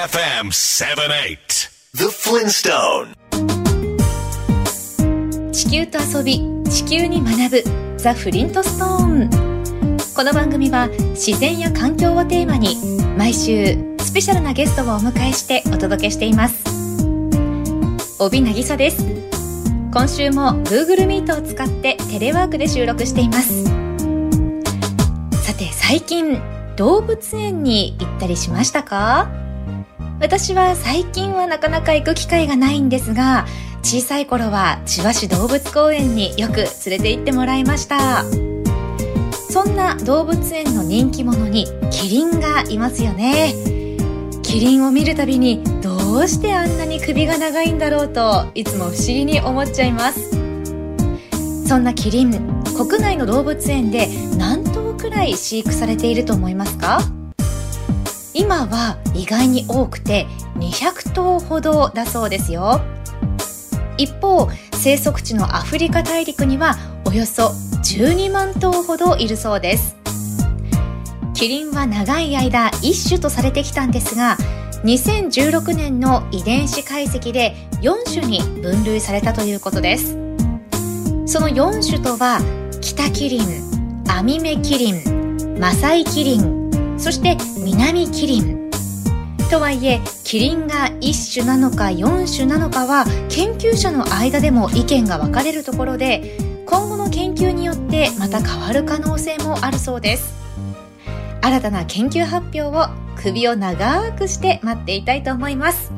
AFM 78 The Flintstone 地球と遊び地球に学ぶザ・フリントストーンこの番組は自然や環境をテーマに毎週スペシャルなゲストをお迎えしてお届けしています。帯渚です。今週も Google Meet を使ってテレワークで収録しています。さて最近動物園に行ったりしましたか？私は最近はなかなか行く機会がないんですが小さい頃は千葉市動物公園によく連れて行ってもらいました。そんな動物園の人気者にキリンがいますよね。キリンを見るたびにどうしてあんなに首が長いんだろうといつも不思議に思っちゃいます。そんなキリン国内の動物園で何頭くらい飼育されていると思いますか？今は意外に多くて200頭ほどだそうですよ。一方生息地のアフリカ大陸にはおよそ12万頭ほどいるそうです。キリンは長い間一種とされてきたんですが2016年の遺伝子解析で4種に分類されたということです。その4種とは北キリンアミメキリンマサイキリンそして南キリン。とはいえキリンが1種なのか4種なのかは研究者の間でも意見が分かれるところで今後の研究によってまた変わる可能性もあるそうです。新たな研究発表を首を長くして待っていたいと思います。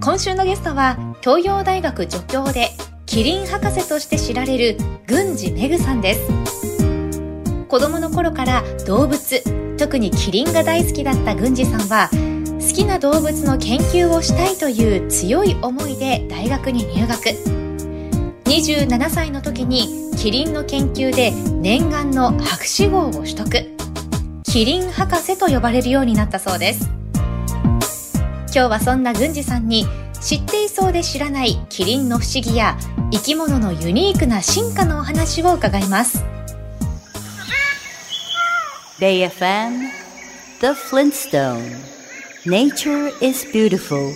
今週のゲストは東洋大学助教でキリン博士として知られる郡司めぐさんです。子供の頃から動物特にキリンが大好きだった郡司さんは好きな動物の研究をしたいという強い思いで大学に入学。27歳の時にキリンの研究で念願の博士号を取得。キリン博士と呼ばれるようになったそうです。今日はそんな郡司さんに知っていそうで知らないキリンの不思議や生き物のユニークな進化のお話を伺います。Bay FM The Flintstone Nature is beautiful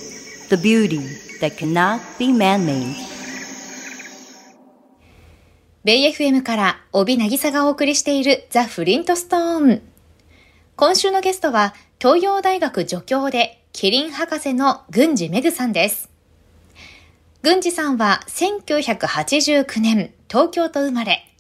The beauty that cannot be man-made ベイ FM から帯渚がお送りしているザ・フリントストーン今週のゲストは東洋大学助教でキリン博士の郡司めぐさんです郡司さんは1989年東京と生まれ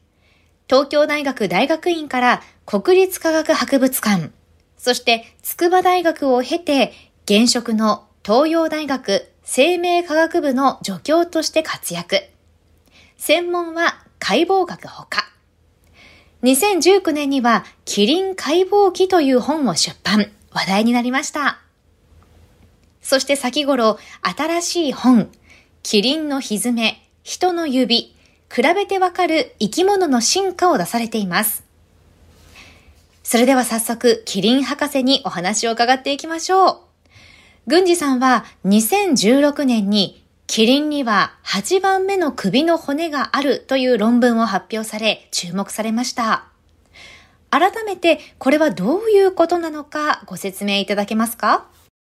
東京大学大学院から国立科学博物館、そして筑波大学を経て、現職の東洋大学生命科学部の助教として活躍。専門は解剖学ほか。2019年には、キリン解剖記という本を出版、話題になりました。そして先頃、新しい本、キリンの蹄、人の指、比べてわかる生き物の進化を出されています。それでは早速、キリン博士にお話を伺っていきましょう。郡司さんは2016年にキリンには8番目の首の骨があるという論文を発表され注目されました。改めてこれはどういうことなのかご説明いただけますか？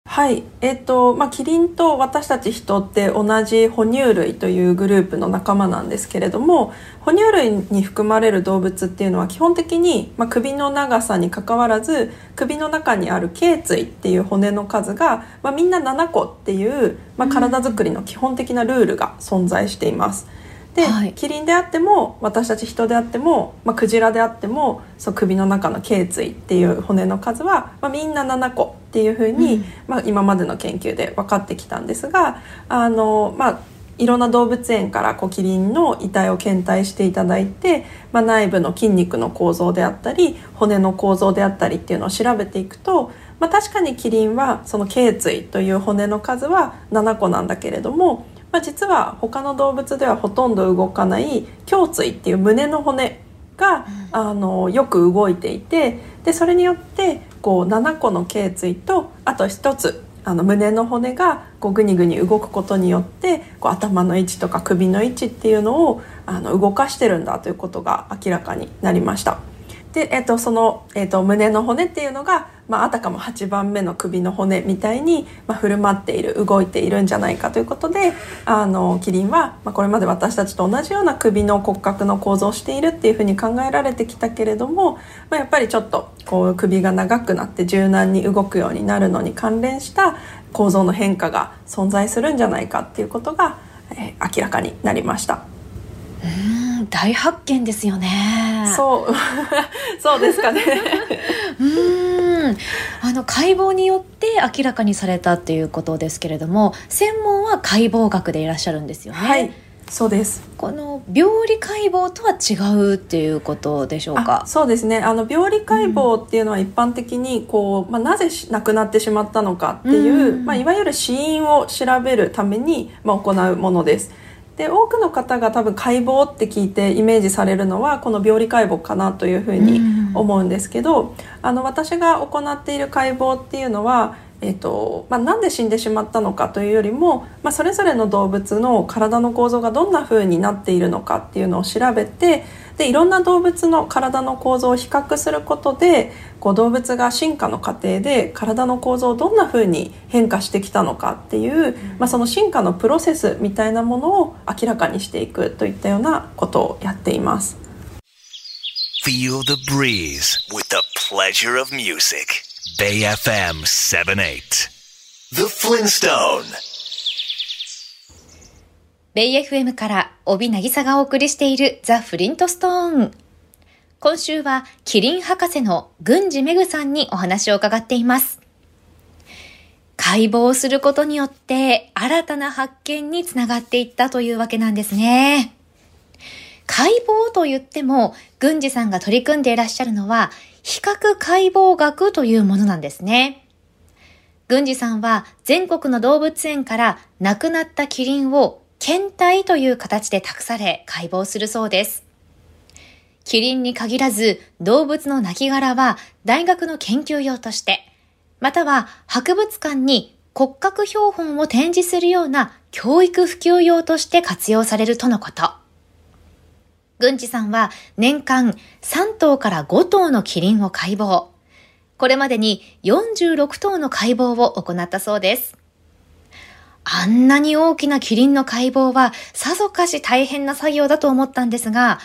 はい、えっ、とまあ、キリンと私たち人って同じ哺乳類というグループの仲間なんですけれども哺乳類に含まれる動物っていうのは基本的に、まあ、首の長さにかかわらず首の中にある頸椎っていう骨の数が、まあ、みんな7個っていう、まあ、体づくりの基本的なルールが存在しています。で、はい、キリンであっても私たち人であっても、まあ、クジラであってもその首の中の頸椎っていう骨の数は、まあ、みんな7個っていうふうに、ん、まあ、今までの研究で分かってきたんですがあの、まあ、いろんな動物園からこうキリンの遺体を検体していただいて、まあ、内部の筋肉の構造であったり骨の構造であったりっていうのを調べていくと、まあ、確かにキリンはその頸椎という骨の数は7個なんだけれどもまあ、実は他の動物ではほとんど動かない胸椎っていう胸の骨が、あのよく動いていてでそれによってこう7個の頸椎とあと1つあの胸の骨がこうグニグニ動くことによってこう頭の位置とか首の位置っていうのをあの動かしてるんだということが明らかになりました。で、えっと、その、えっと、胸の骨っていうのがまあ、あたかも8番目の首の骨みたいに、まあ、振る舞っている動いているんじゃないかということであのキリンは、まあ、これまで私たちと同じような首の骨格の構造をしているっていうふうに考えられてきたけれども、まあ、やっぱりちょっとこう首が長くなって柔軟に動くようになるのに関連した構造の変化が存在するんじゃないかっていうことが、えー、明らかになりました。うん大発見ですよね。そう そうですかね。うんあの解剖によって明らかにされたっていうことですけれども専門は解剖学でいらっしゃるんですよね。はいそうですこの病理解剖とは違うっていうことでしょうか？そうですねあの病理解剖っていうのは一般的にこう、まあ、なぜ亡くなってしまったのかっていう、うん、まあ、いわゆる死因を調べるために、まあ、行うものです。で多くの方が多分解剖って聞いてイメージされるのはこの病理解剖かなというふうに思うんですけど、あの私が行っている解剖っていうのはえーとまあ、なんで死んでしまったのかというよりも、まあ、それぞれの動物の体の構造がどんな風になっているのかっていうのを調べてでいろんな動物の体の構造を比較することでこう動物が進化の過程で体の構造をどんな風に変化してきたのかっていう、まあ、その進化のプロセスみたいなものを明らかにしていくといったようなことをやっています。Feel the breeze with the pleasure of music. Bay FM 78 The Flintstone ベイ FM から帯渚がお送りしているザ・フリントストーン。今週はキリン博士の郡司めぐさんにお話を伺っています。解剖することによって新たな発見につながっていったというわけなんですね。解剖と言っても、郡司さんが取り組んでいらっしゃるのは、比較解剖学というものなんですね。郡司さんは全国の動物園から亡くなったキリンを検体という形で託され解剖するそうです。キリンに限らず動物の亡骸は大学の研究用として、または博物館に骨格標本を展示するような教育普及用として活用されるとのこと。郡司さんは年間3頭から5頭のキリンを解剖。これまでに46頭の解剖を行ったそうです。あんなに大きなキリンの解剖はさぞかし大変な作業だと思ったんですが、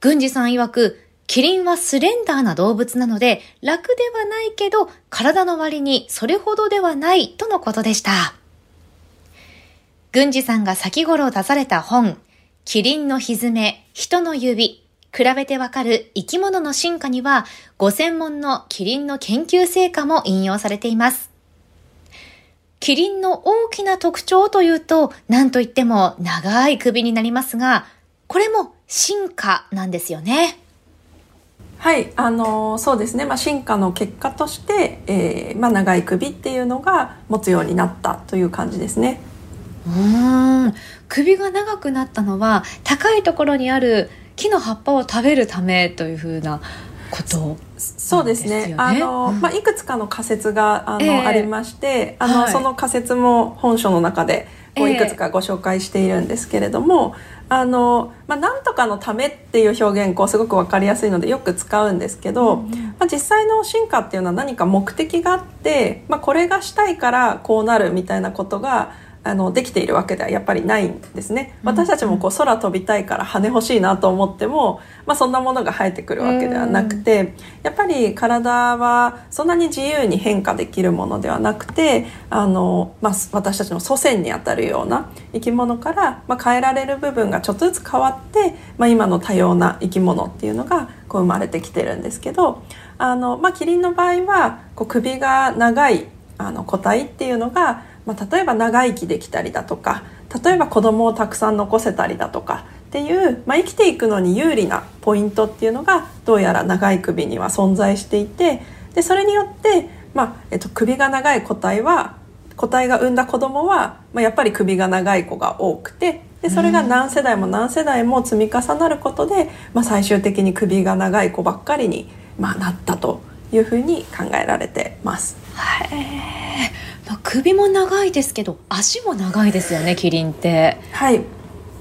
郡司さん曰く、キリンはスレンダーな動物なので楽ではないけど体の割にそれほどではないとのことでした。郡司さんが先頃出された本、キリンのひずめ、人の指、比べてわかる生き物の進化には、ご専門のキリンの研究成果も引用されています。キリンの大きな特徴というと、何と言っても長い首になりますが、これも進化なんですよね。はい、あのそうですね、まあ、進化の結果として、えーまあ、長い首っていうのが持つようになったという感じですね。うん首が長くなったのは高いところにある木の葉っぱを食べるためというふうなこと、ね、そうですね。あの、まあ、いくつかの仮説があの、えー、ありまして、あの、はい、その仮説も本書の中でこういくつかご紹介しているんですけれども、えー、あの、まあ、なんとかのためっていう表現こうすごくわかりやすいのでよく使うんですけど、うん、まあ、実際の進化っていうのは何か目的があって、まあ、これがしたいからこうなるみたいなことがあのできているわけではやっぱりないんですね。私たちもこう空飛びたいから羽欲しいなと思っても、まあ、そんなものが生えてくるわけではなくてやっぱり体はそんなに自由に変化できるものではなくてあの、まあ、私たちの祖先にあたるような生き物から、まあ、変えられる部分がちょっとずつ変わって、まあ、今の多様な生き物っていうのがこう生まれてきてるんですけどあの、まあ、キリンの場合はこう首が長いあの個体っていうのがまあ、例えば長生きできたりだとか例えば子供をたくさん残せたりだとかっていう、まあ、生きていくのに有利なポイントっていうのがどうやら長い首には存在していてでそれによって、まあえっと、首が長い個体は個体が産んだ子供は、まあ、やっぱり首が長い子が多くてでそれが何世代も何世代も積み重なることで、まあ、最終的に首が長い子ばっかりに、まあ、なったというふうに考えられてます。はい首も長いですけど足も長いですよねキリンって。はい。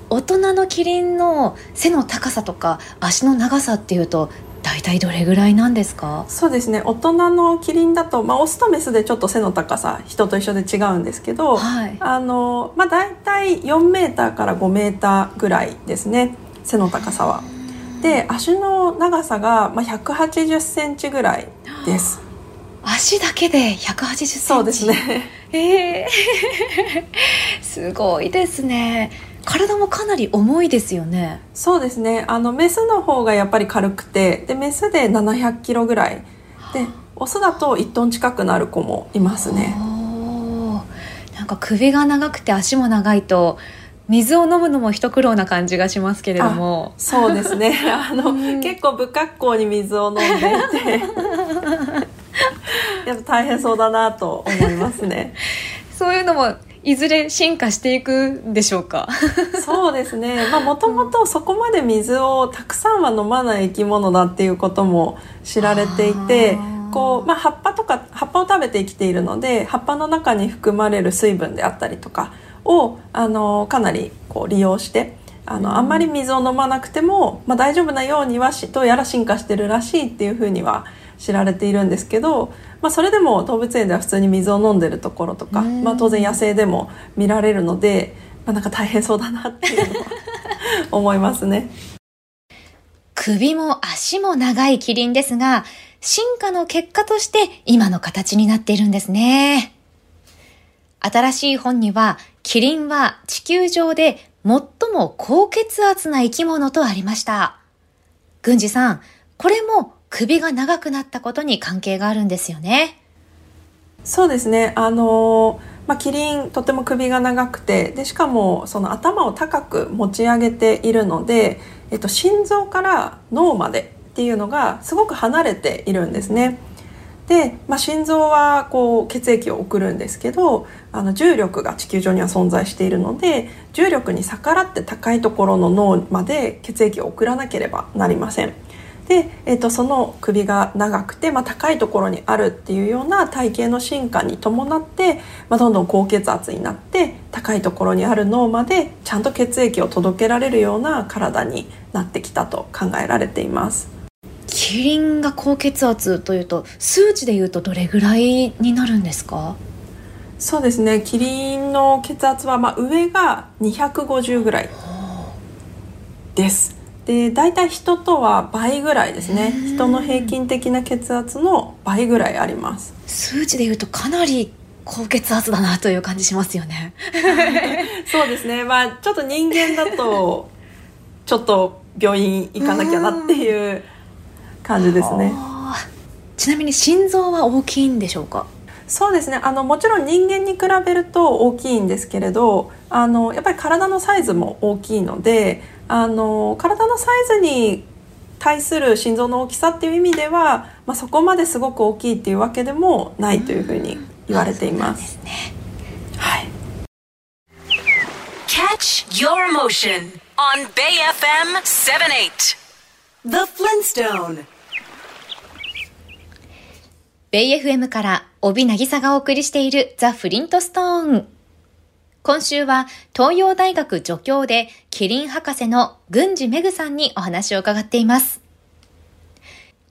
大人のキリンの背の高さとか足の長さっていうと大体どれぐらいなんですか？そうですね。大人のキリンだと、まあ、オスとメスでちょっと背の高さ人と一緒で違うんですけど、はい、あのまあ、大体4メーターから5メーターぐらいですね背の高さは。で足の長さが、まあ、180センチぐらいです。足だけで180センチ？そうですね。えー、すごいですね。体もかなり重いですよね。そうですね。あのメスの方がやっぱり軽くてでメスで700キロぐらい。でオスだと1トン近くなる子もいますね。なんか首が長くて足も長いと水を飲むのも一苦労な感じがしますけれども。そうですね。あの、うん、結構不格好に水を飲んでいて やっぱ大変そうだなと思いますね。そういうのもいずれ進化していくんでしょうか？そうですね。もともとそこまで水をたくさんは飲まない生き物だっていうことも知られていてこう、まあ、葉っぱとか葉っぱを食べて生きているので葉っぱの中に含まれる水分であったりとかをあのかなりこう利用してあのあんまり水を飲まなくても、まあ、大丈夫なようにはしどうやら進化してるらしいっていうふうには知られているんですけど、まあ、それでも動物園では普通に水を飲んでるところとか、まあ、当然野生でも見られるので、まあ、なんか大変そうだなっていうのは 思いますね。首も足も長いキリンですが、進化の結果として今の形になっているんですね。新しい本には、キリンは地球上で最も高血圧な生き物とありました。郡司さん、これも首が長くなったことに関係があるんですよね。そうですね。あのまあ、キリンとても首が長くてでしかもその頭を高く持ち上げているので、えっと、心臓から脳までっていうのがすごく離れているんですね。で、まあ、心臓はこう血液を送るんですけどあの重力が地球上には存在しているので重力に逆らって高いところの脳まで血液を送らなければなりません。で、えーと、その首が長くて、まあ、高いところにあるっていうような体型の進化に伴って、まあ、どんどん高血圧になって高いところにある脳までちゃんと血液を届けられるような体になってきたと考えられています。キリンが高血圧というと数値でいうとどれぐらいになるんですか？そうですね。キリンの血圧はまあ上が250ぐらいですで大体人とは倍ぐらいですね。人の平均的な血圧の倍ぐらいあります。数値でいうとかなり高血圧だなという感じしますよね。そうですね。まあちょっと人間だと ちょっと病院行かなきゃなっていう感じですね。ちなみに心臓は大きいんでしょうか？そうですね。あのもちろん人間に比べると大きいんですけれどあのやっぱり体のサイズも大きいのであの体のサイズに対する心臓の大きさっていう意味では、まあ、そこまですごく大きいっていうわけでもないというふうに言われています。ね、はい。Catch your emotion on Bay FM 78 The Flintstone ベイ FM から帯渚がお送りしているザ・フリントストーン。今週は東洋大学助教でキリン博士の郡司めぐさんにお話を伺っています。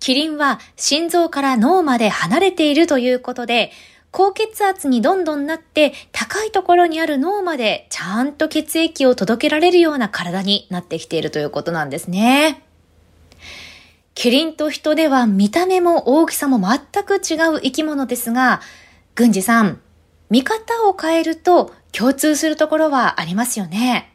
キリンは心臓から脳まで離れているということで、高血圧にどんどんなって高いところにある脳までちゃんと血液を届けられるような体になってきているということなんですね。キリンと人では見た目も大きさも全く違う生き物ですが、郡司さん、見方を変えると共通するところはありますよね。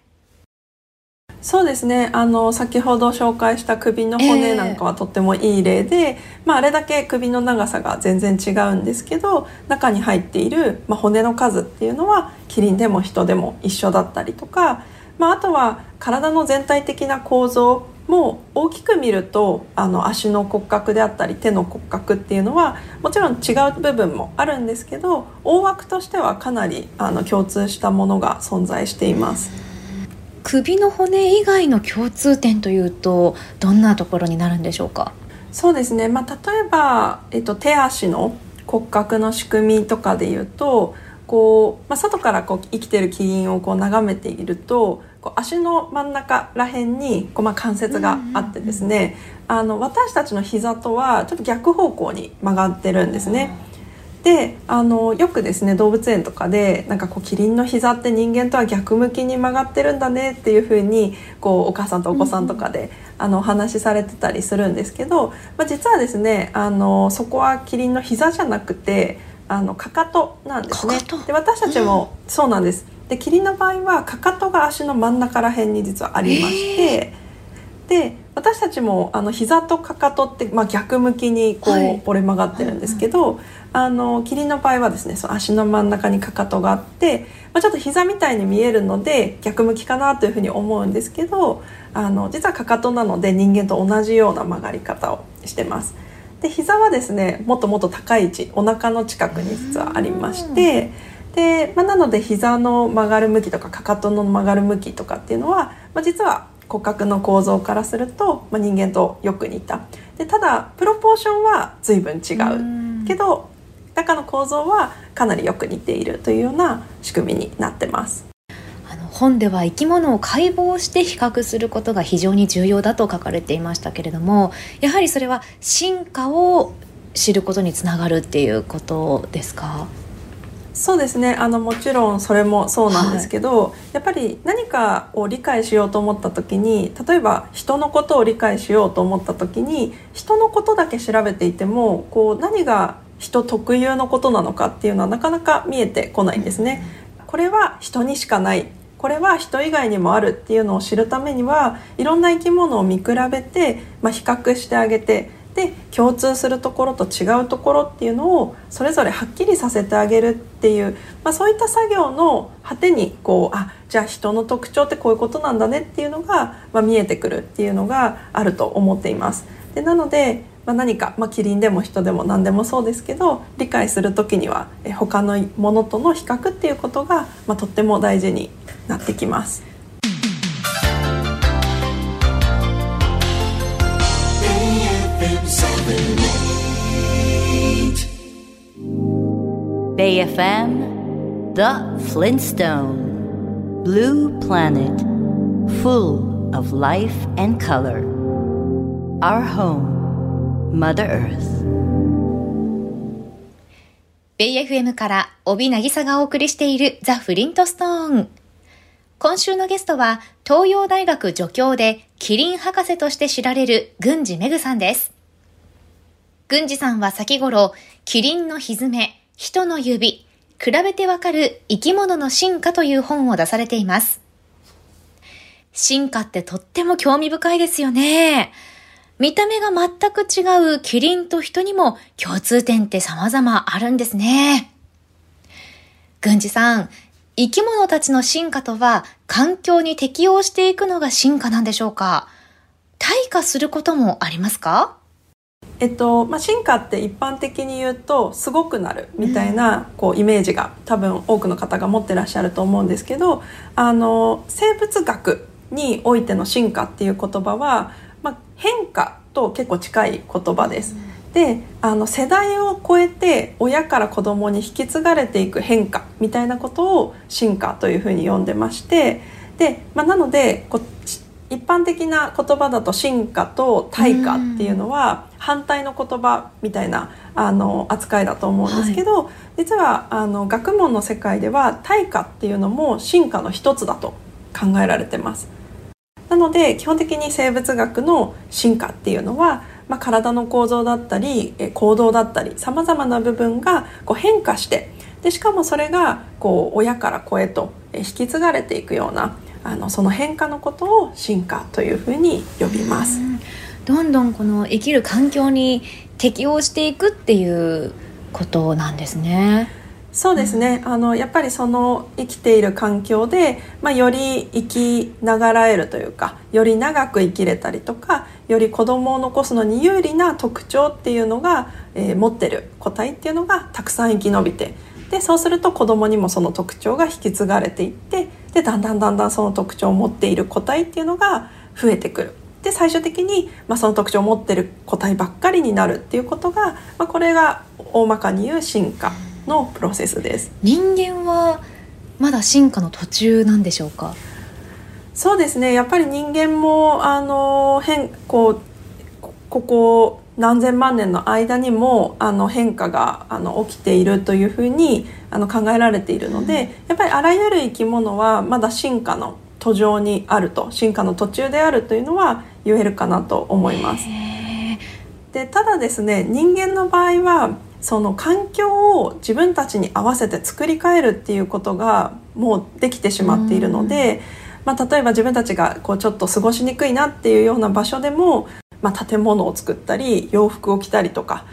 そうですねあの先ほど紹介した首の骨なんかはとってもいい例で、えー、まあ、あれだけ首の長さが全然違うんですけど中に入っている、まあ、骨の数っていうのはキリンでも人でも一緒だったりとか、まあ、あとは体の全体的な構造も大きく見るとあの足の骨格であったり手の骨格っていうのはもちろん違う部分もあるんですけど大枠としてはかなりあの共通したものが存在しています。首の骨以外の共通点というとどんなところになるんでしょうか？そうですね、まあ、例えば、えっと、手足の骨格の仕組みとかでいうとこう、まあ、外からこう生きてるキリンをこう眺めているとこう足の真ん中ら辺にこうまあ関節があってですね、あの私たちの膝とはちょっと逆方向に曲がってるんですね。であのよくですね動物園とかでなんかこうキリンの膝って人間とは逆向きに曲がってるんだねっていう風にこうお母さんとお子さんとかで、あのお話しされてたりするんですけど、まあ、実はですねあのそこはキリンの膝じゃなくてあのかかとなんですね。で私たちも、そうなんです。でキリンの場合はかかとが足の真ん中ら辺に実はありまして、で私たちもあの膝とかかとって、まあ、逆向きにこう、折れ曲がってるんですけど、あのキリンの場合はですねその足の真ん中にかかとがあって、まあ、ちょっと膝みたいに見えるので逆向きかなというふうに思うんですけどあの実はかかとなので人間と同じような曲がり方をしてます。で膝はですねもっともっと高い位置お腹の近くに実はありましてで、まあ、なので膝の曲がる向きとかかかとの曲がる向きとかっていうのは、まあ、実は骨格の構造からすると、まあ、人間とよく似た。でただプロポーションは随分違う。けど中の構造はかなりよく似ているというような仕組みになってます。本では生き物を解剖して比較することが非常に重要だと書かれていましたけれどもやはりそれは進化を知ることにつながるっていうことですか？そうですね。あのもちろんそれもそうなんですけど、はい、やっぱり何かを理解しようと思った時に例えば人のことを理解しようと思った時に人のことだけ調べていてもこう何が人特有のことなのかっていうのはなかなか見えてこないんですね。これは人にしかないこれは人以外にもあるっていうのを知るためにはいろんな生き物を見比べて、まあ、比較してあげてで共通するところと違うところっていうのをそれぞれはっきりさせてあげるっていう、まあ、そういった作業の果てにこうあじゃあ人の特徴ってこういうことなんだねっていうのが、まあ、見えてくるっていうのがあると思っています。でなのでまあ、何か、まあ、キリンでも人でも何でもそうですけど理解する時には他のものとの比較っていうことが、まあ、とっても大事になってきます。Bay FM The Flintstone Blue Planet Full of life and color Our home Mother Earth ベイ FM から帯渚がお送りしているザ・フリントストーン。今週のゲストは、東洋大学助教でキリン博士として知られる郡司めぐさんです。郡司さんは先頃、キリンのひずめ、人の指、比べてわかる生き物の進化という本を出されています。進化ってとっても興味深いですよね。見た目が全く違うキリンと人にも共通点って様々あるんですね。郡司さん、生き物たちの進化とは環境に適応していくのが進化なんでしょうか？退化することもありますか？えっとまあ、進化って一般的に言うとすごくなるみたいな、こうイメージが多分多くの方が持ってらっしゃると思うんですけどあの生物学においての進化っていう言葉は、まあ、変化と結構近い言葉です。うんであの世代を超えて親から子供に引き継がれていく変化みたいなことを進化というふうに呼んでましてで、まあ、なのでこ一般的な言葉だと進化と退化っていうのは反対の言葉みたいなあの扱いだと思うんですけど、はい、実はあの学問の世界では退化っていうのも進化の一つだと考えられてます。なので基本的に生物学の進化っていうのはまあ、体の構造だったり行動だったりさまざまな部分がこう変化してでしかもそれがこう親から子へと引き継がれていくようなあのその変化のことを進化というふうに呼びます。どんどんこの生きる環境に適応していくっていうことなんですね。そうですね、あのやっぱりその生きている環境で、まあ、より生きながらえるというかより長く生きれたりとかより子供を残すのに有利な特徴っていうのが、えー、持ってる個体っていうのがたくさん生き延びてでそうすると子供にもその特徴が引き継がれていってでだんだんだんだんその特徴を持っている個体っていうのが増えてくる。で最終的に、まあ、その特徴を持ってる個体ばっかりになるっていうことが、まあ、これが大まかに言う進化のプロセスです。人間はまだ進化の途中なんでしょうか？そうですね。やっぱり人間もあの変こうここ何千万年の間にもあの変化があの起きているというふうにあの考えられているのでやっぱりあらゆる生き物はまだ進化の途上にあると進化の途中であるというのは言えるかなと思います。でただですね人間の場合はその環境を自分たちに合わせて作り変えるっていうことがもうできてしまっているので、まあ、例えば自分たちがこうちょっと過ごしにくいなっていうような場所でもまあ、建物を作ったり洋服を着たりとか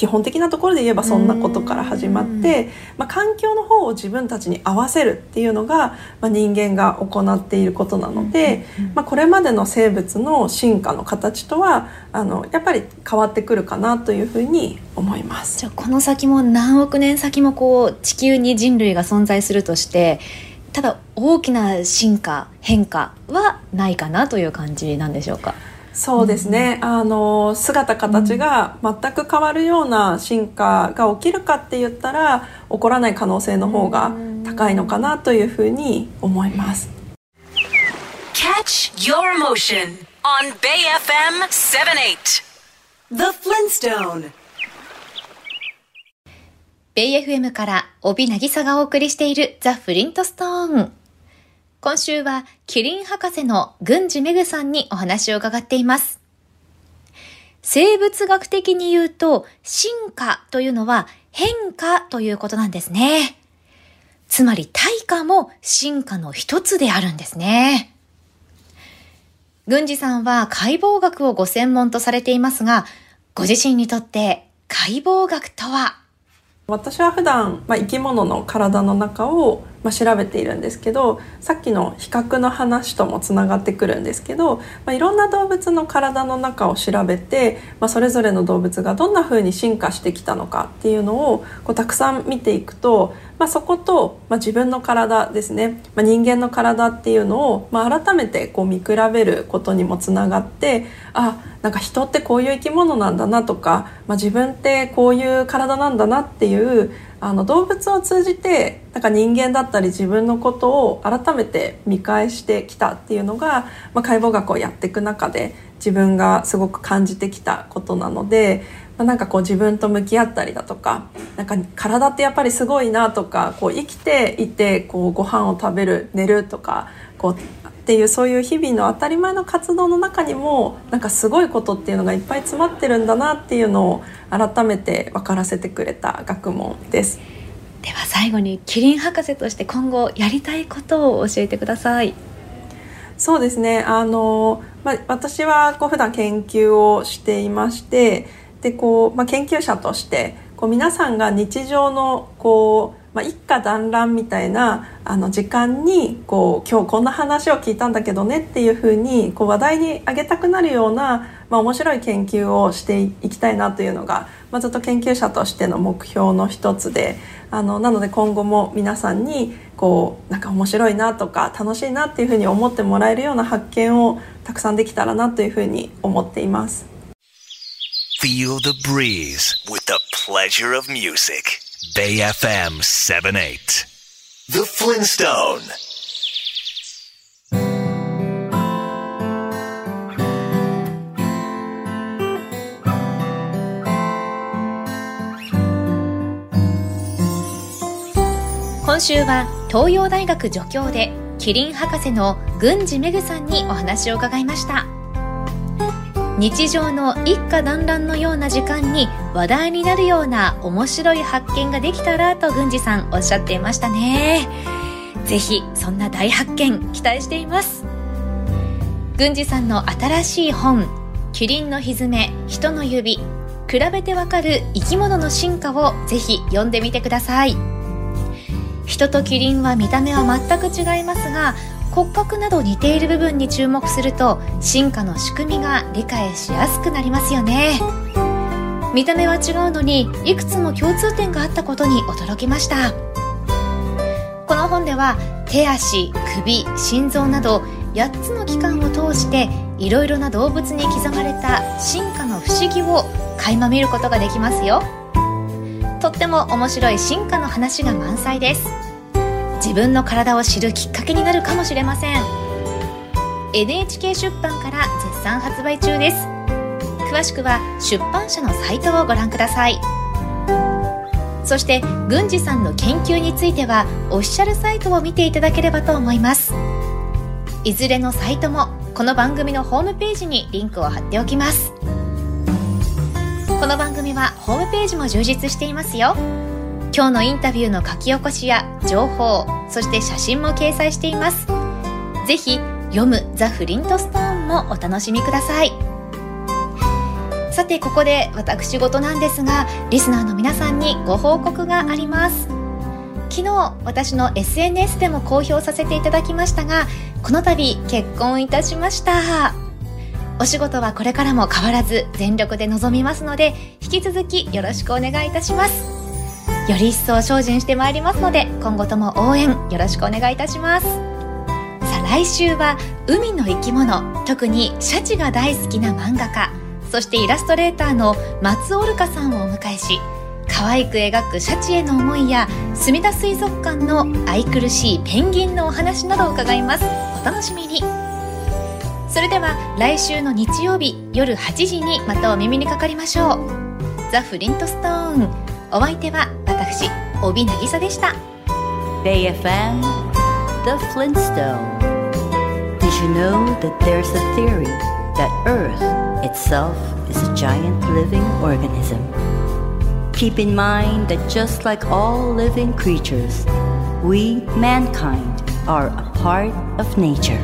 基本的なところで言えばそんなことから始まって、まあ、環境の方を自分たちに合わせるっていうのが、まあ、人間が行っていることなので、まあ、これまでの生物の進化の形とはあのやっぱり変わってくるかなというふうに思います。じゃあこの先も何億年先もこう地球に人類が存在するとしてただ大きな進化変化はないかなという感じなんでしょうか？そうですね、うん、あの姿形が全く変わるような進化が起きるかって言ったら起こらない可能性の方が高いのかなというふうに思います。Catch your motion on Bay FM 78 The Flintstone. ベイ FM から帯渚がお送りしているザ・フリントストーン今週はキリン博士の郡司めぐさんにお話を伺っています。生物学的に言うと、進化というのは変化ということなんですね。つまり対価も進化の一つであるんですね。郡司さんは解剖学をご専門とされていますが、ご自身にとって解剖学とは？私は普段、まあ、生き物の体の中をまあ、調べているんですけどさっきの比較の話ともつながってくるんですけど、まあ、いろんな動物の体の中を調べて、まあ、それぞれの動物がどんな風に進化してきたのかっていうのをこうたくさん見ていくと、まあ、そこと、まあ、自分の体ですね、まあ、人間の体っていうのを、まあ、改めてこう見比べることにもつながってあなんか人ってこういう生き物なんだなとか、まあ、自分ってこういう体なんだなっていうあの動物を通じてなんか人間だったり自分のことを改めて見返してきたっていうのが、まあ、解剖学をやっていく中で自分がすごく感じてきたことなので、まあ、なんかこう自分と向き合ったりだとかなんか体ってやっぱりすごいなとかこう生きていてこうご飯を食べる寝るとかこうっていうそういう日々の当たり前の活動の中にもなんかすごいことっていうのがいっぱい詰まってるんだなっていうのを改めて分からせてくれた学問です。では最後にキリン博士として今後やりたいことを教えてください。そうですねあの、まあ、私はこう普段研究をしていましてでこう、まあ、研究者としてこう皆さんが日常のこうまあ、一家団らんみたいなあの時間にこう今日こんな話を聞いたんだけどねっていうふうにこう話題にあげたくなるような、まあ、面白い研究をしていきたいなというのが、まあ、ずっと研究者としての目標の一つであのなので今後も皆さんにこうなんか面白いなとか楽しいなっていうふうに思ってもらえるような発見をたくさんできたらなというふうに思っています。Feel the breeze with the pleasure of music. Bay FM 78. The Flintstone. 今週は東洋大学助教でキリン博士の郡司めぐさんにお話を伺いました。日常の一家団らんのような時間に話題になるような面白い発見ができたらと郡司さんおっしゃっていましたね。ぜひそんな大発見期待しています。郡司さんの新しい本、キリンのひずめ、人の指、比べてわかる生き物の進化をぜひ読んでみてください。人とキリンは見た目は全く違いますが、骨格など似ている部分に注目すると進化の仕組みが理解しやすくなりますよね。見た目は違うのにいくつも共通点があったことに驚きました。この本では手足首心臓など8つの器官を通していろいろな動物に刻まれた進化の不思議を垣間見ることができますよ。とっても面白い進化の話が満載です。自分の体を知るきっかけになるかもしれません。NHK 出版から絶賛発売中です。詳しくは出版社のサイトをご覧ください。そして郡司さんの研究についてはオフィシャルサイトを見ていただければと思います。いずれのサイトもこの番組のホームページにリンクを貼っておきます。この番組はホームページも充実していますよ。今日のインタビューの書き起こしや情報そして写真も掲載しています。ぜひ読むザ・フリントストーンもお楽しみください。さてここで私事なんですがリスナーの皆さんにご報告があります。昨日私の SNS でも公表させていただきましたがこの度結婚いたしました。お仕事はこれからも変わらず全力で臨みますので引き続きよろしくお願いいたします。より一層精進してまいりますので今後とも応援よろしくお願いいたします。さあ来週は海の生き物特にシャチが大好きな漫画家そしてイラストレーターの松オルカさんをお迎えし可愛く描くシャチへの思いやすみだ水族館の愛くるしいペンギンのお話などを伺います。お楽しみに。それでは来週の日曜日夜8時にまたお耳にかかりましょう。ザ・フリントストーン。お相手は私帯渚でした BayFM The Flintstone Did you know that there's a theory that Earth itself is a giant living organism. Keep in mind that just like all living creatures, we, mankind, are a part of nature.